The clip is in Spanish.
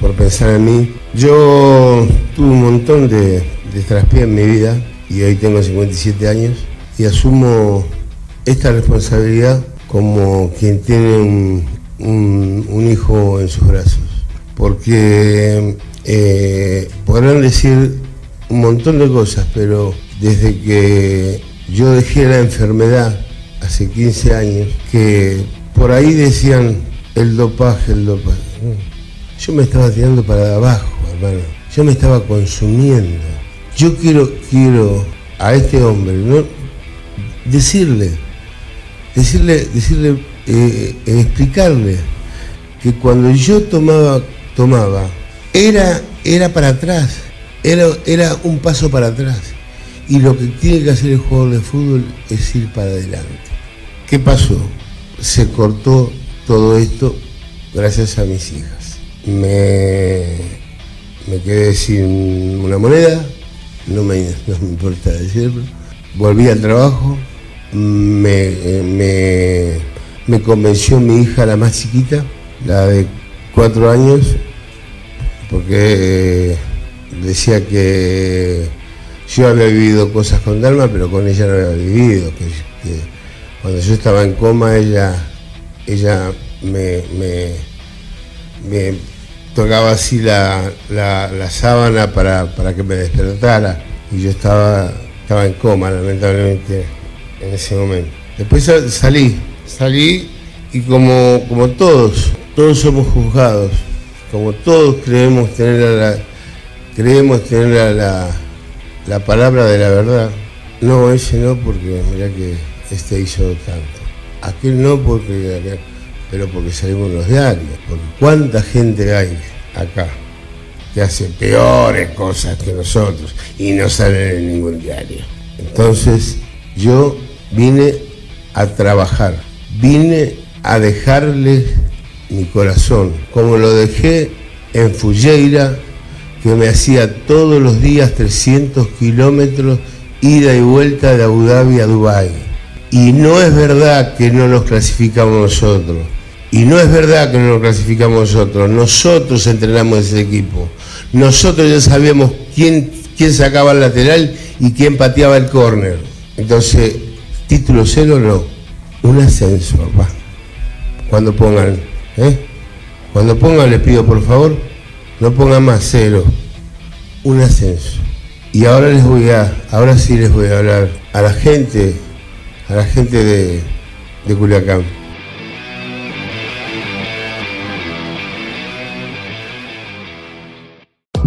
por pensar en mí. Yo tuve un montón de, de traspié en mi vida y hoy tengo 57 años y asumo esta responsabilidad como quien tiene un, hijo en sus brazos. Porque eh, podrán decir un montón de cosas, pero desde que yo dejé la enfermedad hace 15 años, que por ahí decían el dopaje, el dopaje. Yo me estaba tirando para abajo, hermano. Yo me estaba consumiendo. Yo quiero, quiero a este hombre, ¿no? decirle, decirle, decirle, eh, explicarle que cuando yo tomaba, tomaba, era, era para atrás, era, era un paso para atrás. Y lo que tiene que hacer el jugador de fútbol es ir para adelante. ¿Qué pasó? Se cortó todo esto gracias a mis hijas. Me, me quedé sin una moneda, no me, no me importa decirlo. Volví al trabajo, me, me, me convenció mi hija, la más chiquita, la de cuatro años, porque eh, decía que yo había vivido cosas con Dalma, pero con ella no había vivido. Que, cuando yo estaba en coma, ella, ella me, me tocaba así la, la- sábana para, para que me despertara. Y yo estaba, estaba en coma, lamentablemente, en ese momento. Después sal- salí, salí y como, como todos, todos somos juzgados, como todos creemos tener la, creemos tener la, la palabra de la verdad. No, ese no porque mirá que este hizo tanto. Aquel no porque aquel- pero porque salimos en los diarios. Porque cuánta gente hay acá que hace peores cosas que nosotros y no salen en ningún diario. Entonces yo vine a trabajar, vine a dejarles mi corazón, como lo dejé en Fujeira, que me hacía todos los días 300 kilómetros ida y vuelta de Abu Dhabi a Dubái. Y no es verdad que no nos clasificamos nosotros. Y no es verdad que no lo clasificamos nosotros, nosotros entrenamos ese equipo. Nosotros ya sabíamos quién, quién sacaba el lateral y quién pateaba el córner. Entonces, título cero no, un ascenso, papá. Cuando pongan, ¿eh? Cuando pongan les pido por favor, no pongan más cero, un ascenso. Y ahora les voy a, ahora sí les voy a hablar a la gente, a la gente de, de Culiacán.